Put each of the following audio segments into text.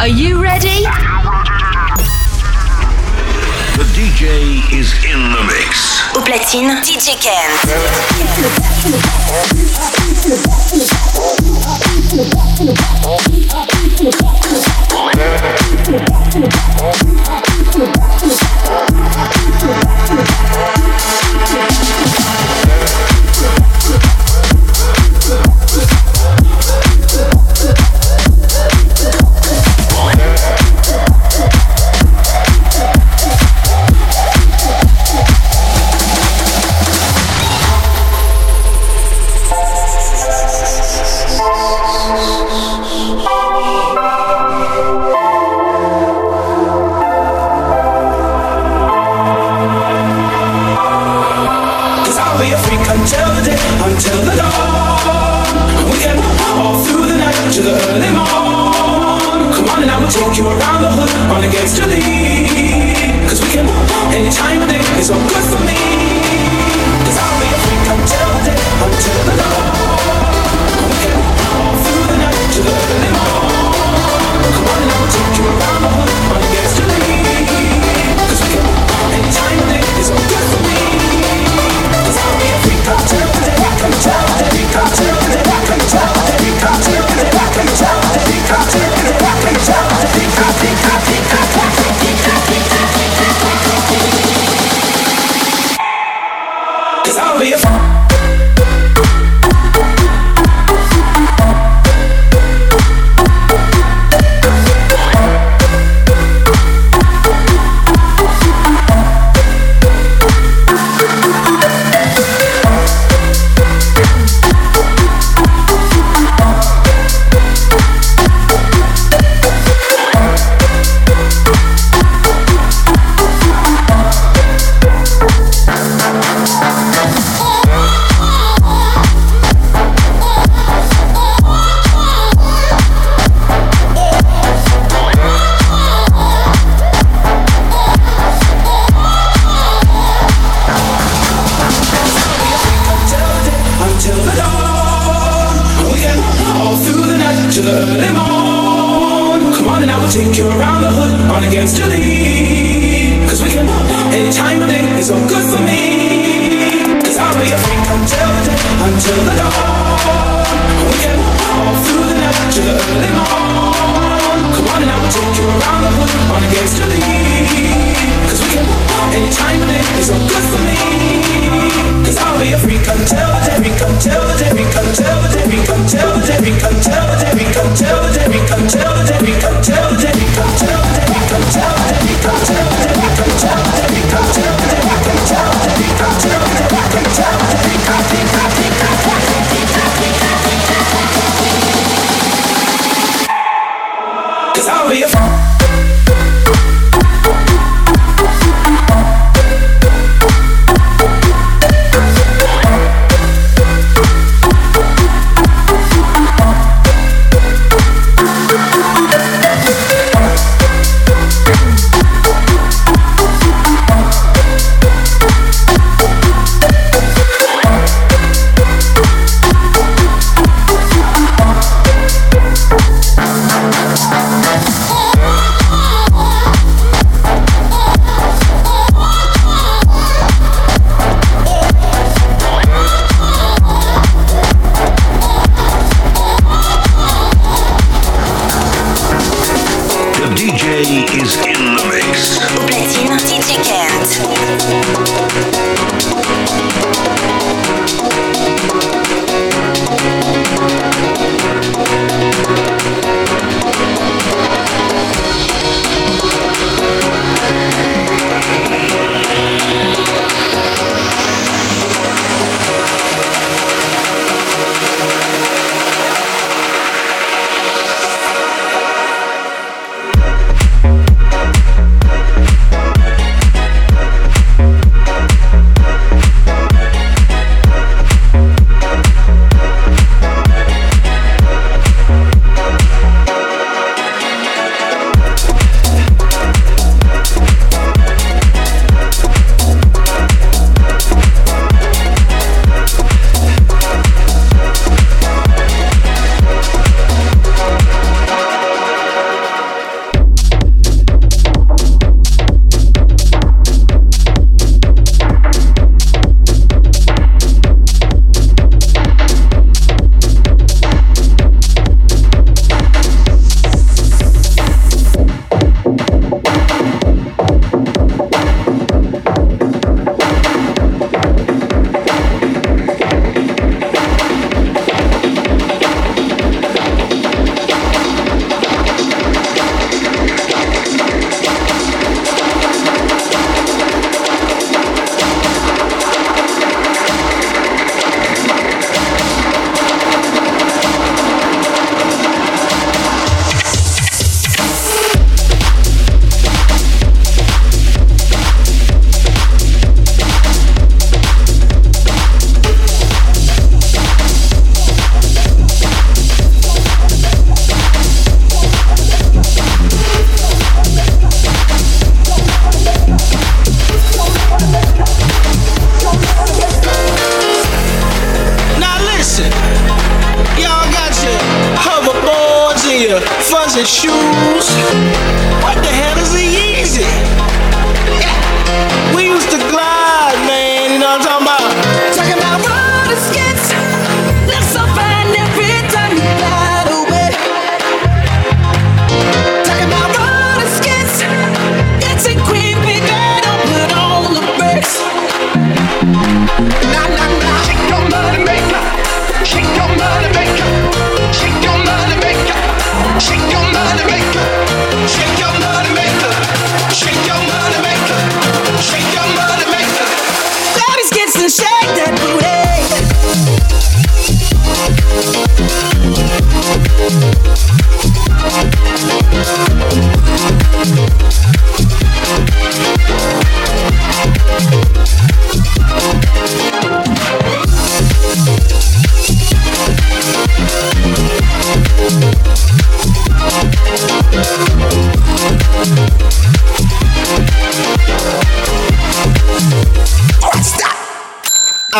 Are you ready? The DJ is in the mix. Au platine, DJ Ken.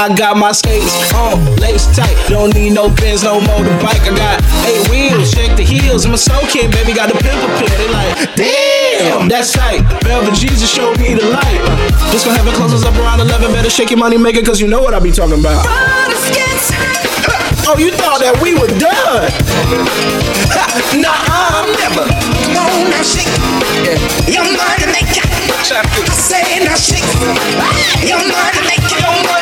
I got my skates on, lace tight. Don't need no pins, no motorbike. I got eight wheels, shake the heels. I'm a soul kid, baby. Got the pimple pill. They like, damn, that's tight. Velvet Jesus showed me the light. Just gonna have it closes up around 11. Better shake your money maker, cause you know what I be talking about. Oh, you thought that we were done? nah, I'm never. No, now shake your money maker. I say now shake your money maker.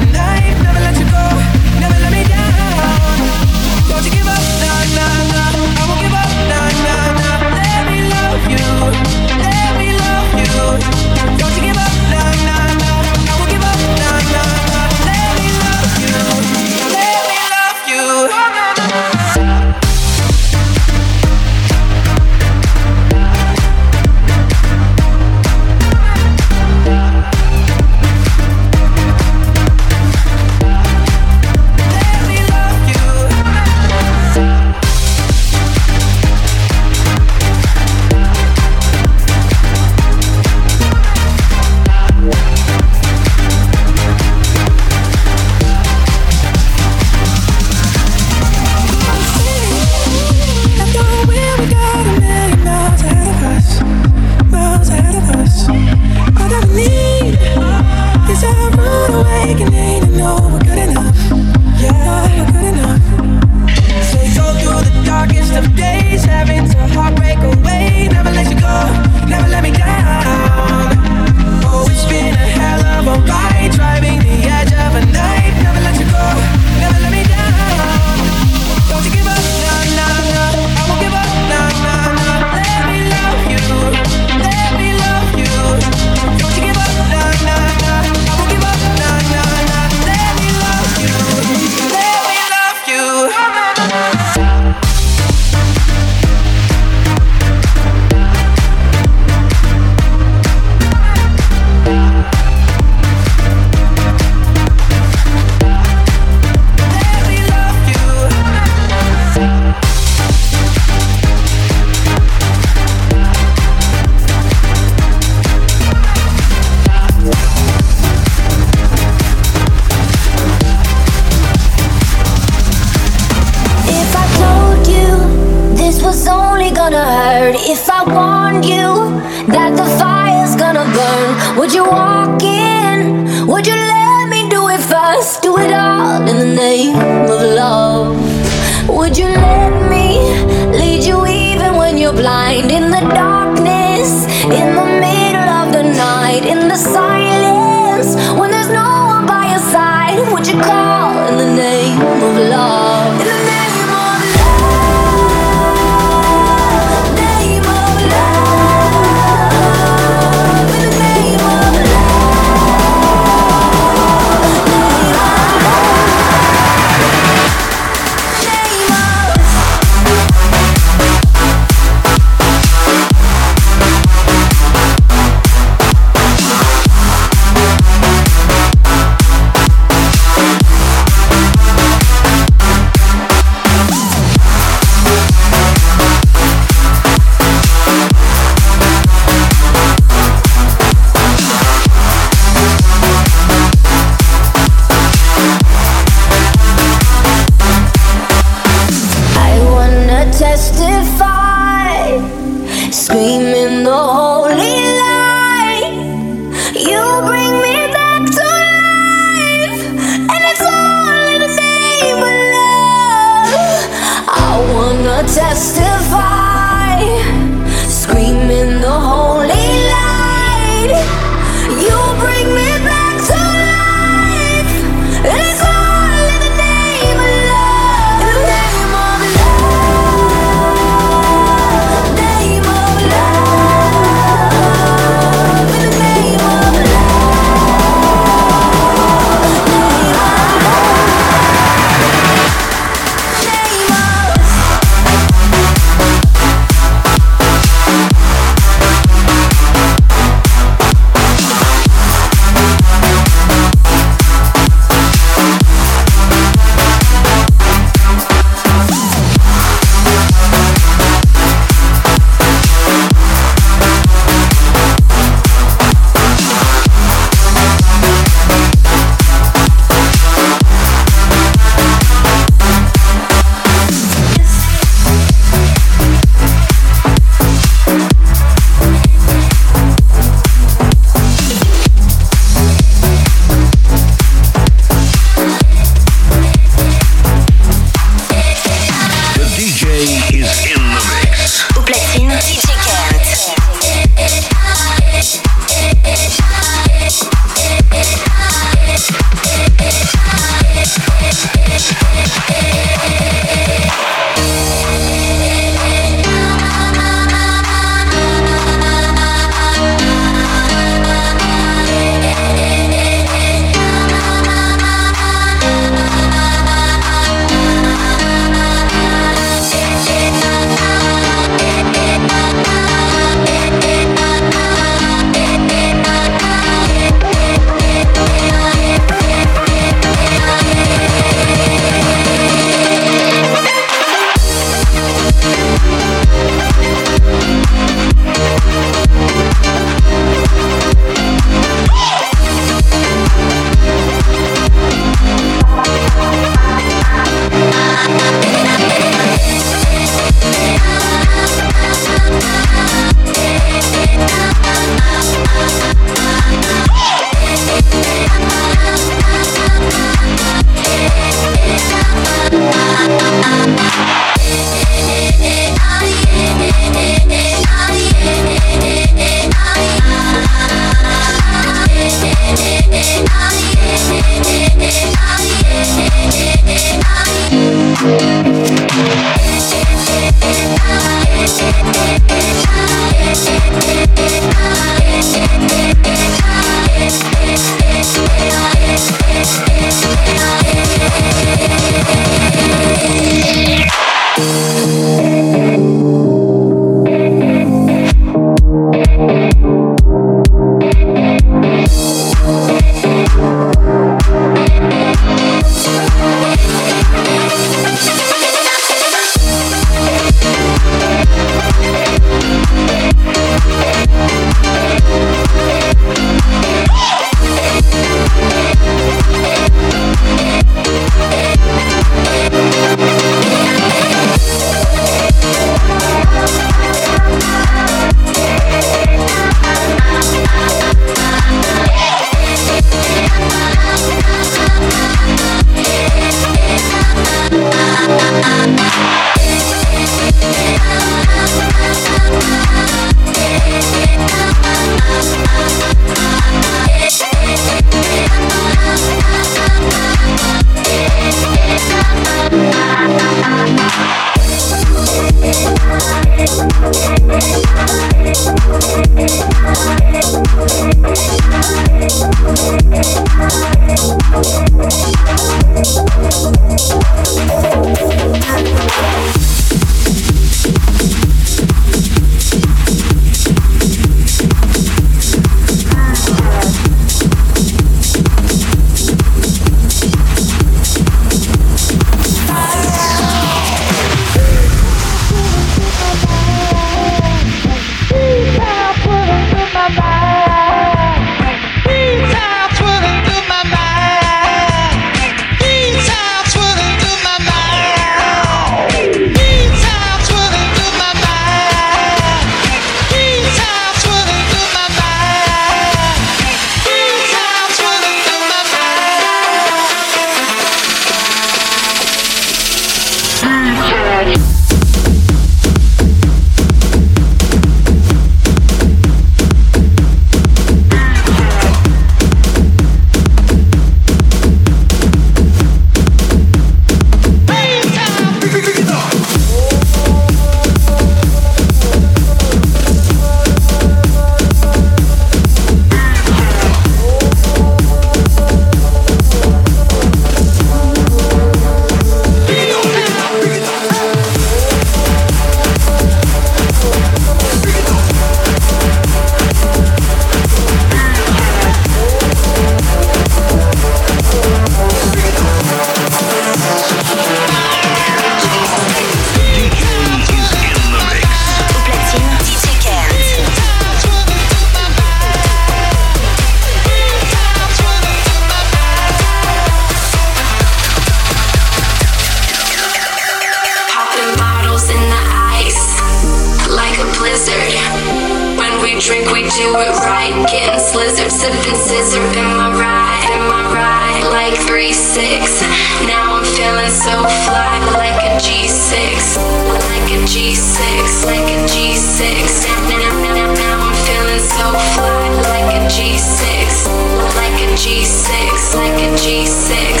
Zip and scissor in my ride, in my ride, like 3-6. Now I'm feeling so fly, like a G6, like a G6, like a G6. Now, now, now, now I'm feeling so fly, like a G6, like a G6, like a G6.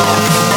Thank.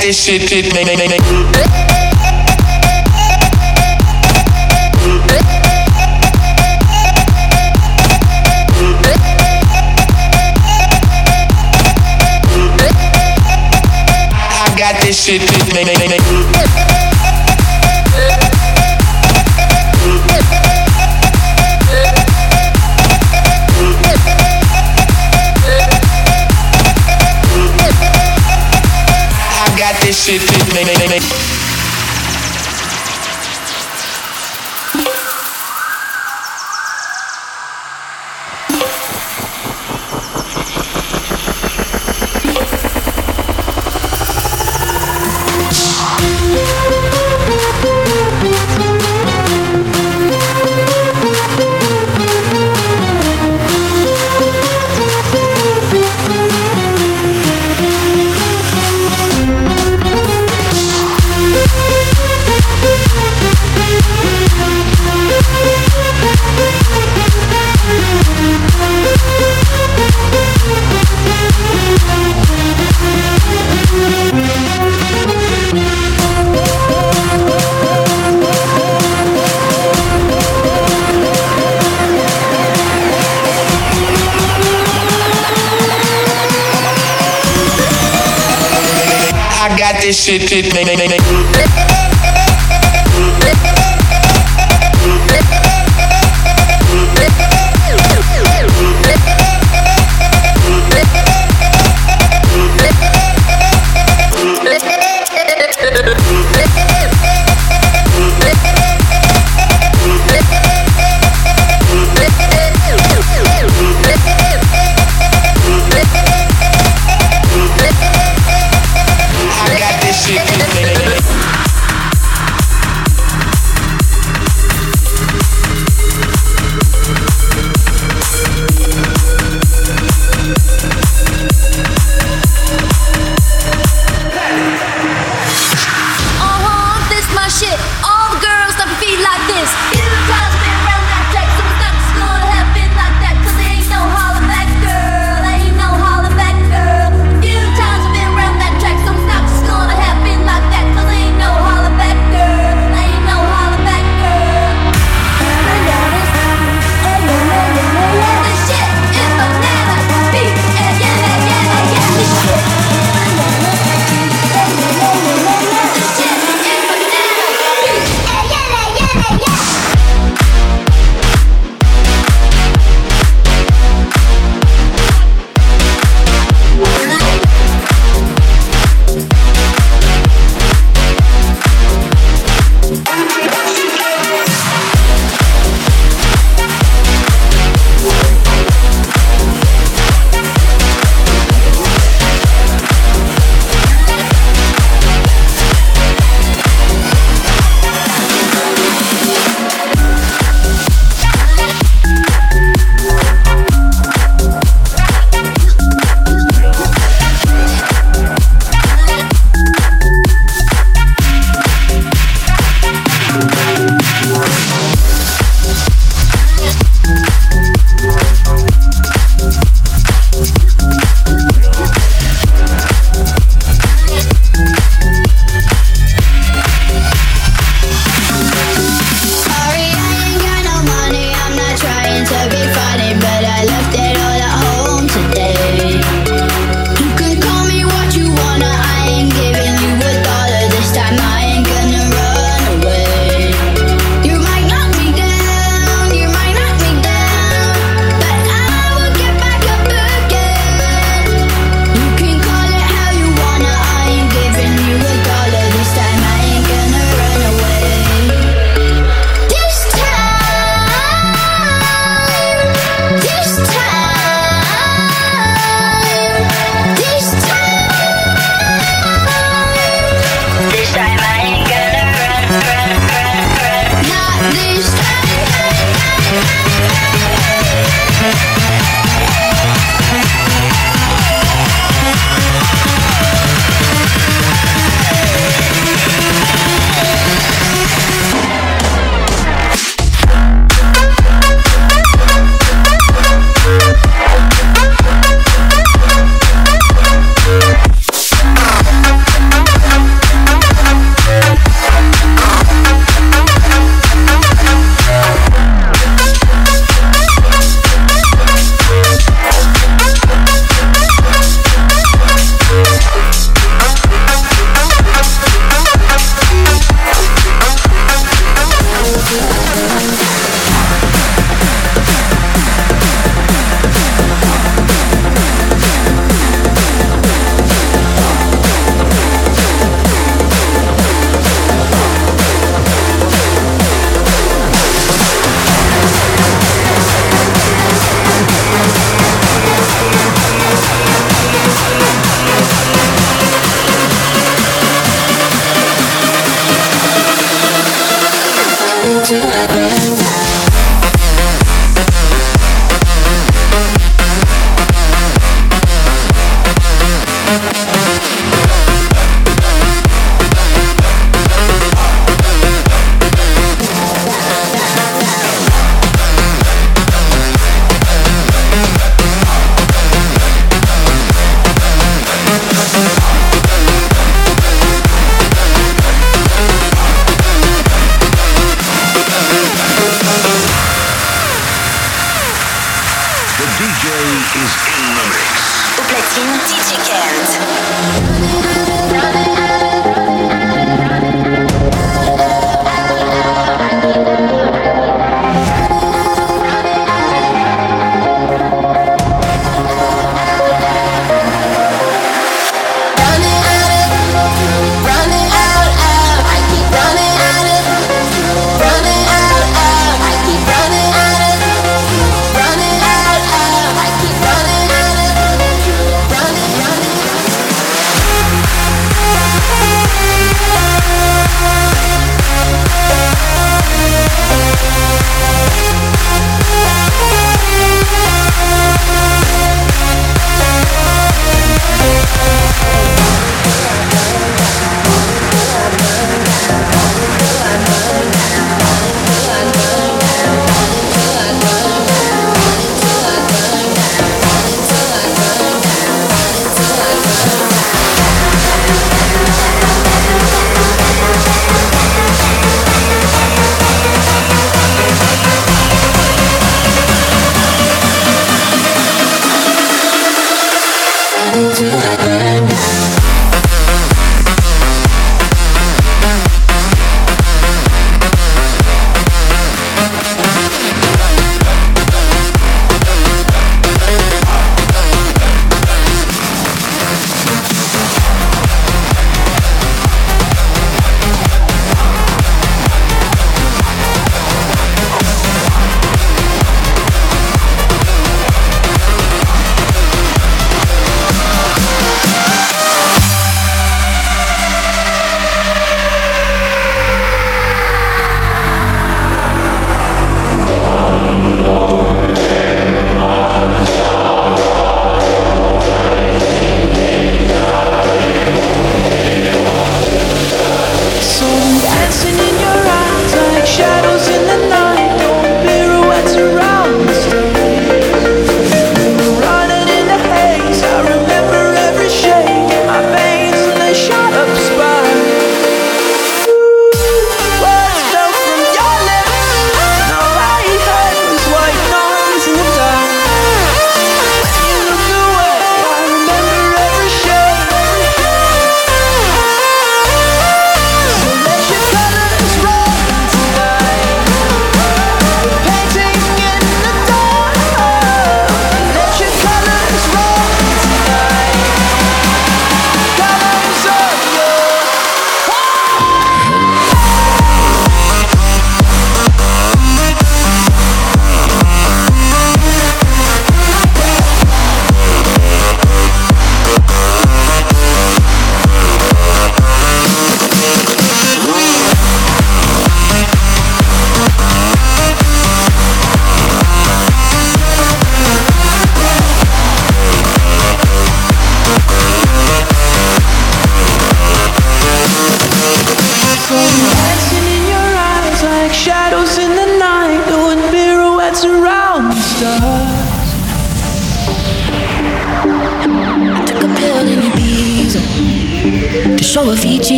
Got this shit, shit, make, make, make. This shit, make, make, make. Shit, shit, make, make, make, shit, shit, make, make, make.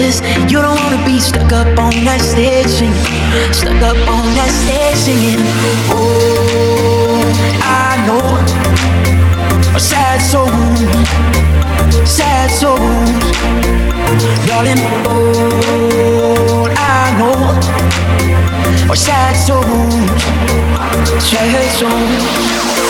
this. You don't wanna be stuck up on that stage singing, stuck up on that stage singing. Oh, I know a sad soul, sad soul, darling. Oh, I know a sad soul, sad soul.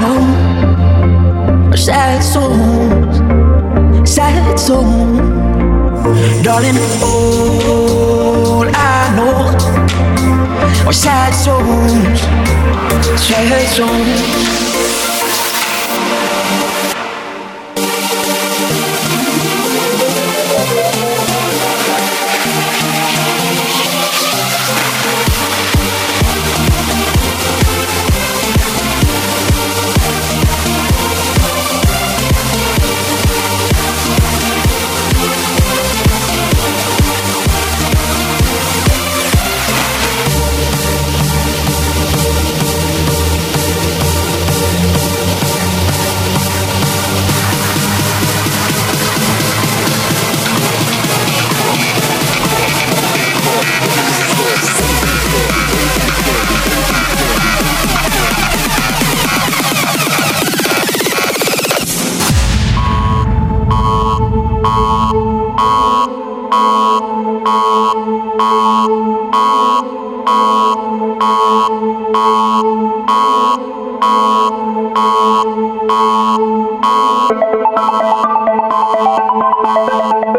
Know sad songs, sad songs, darling. All I know are sad songs, sad songs. Thank you.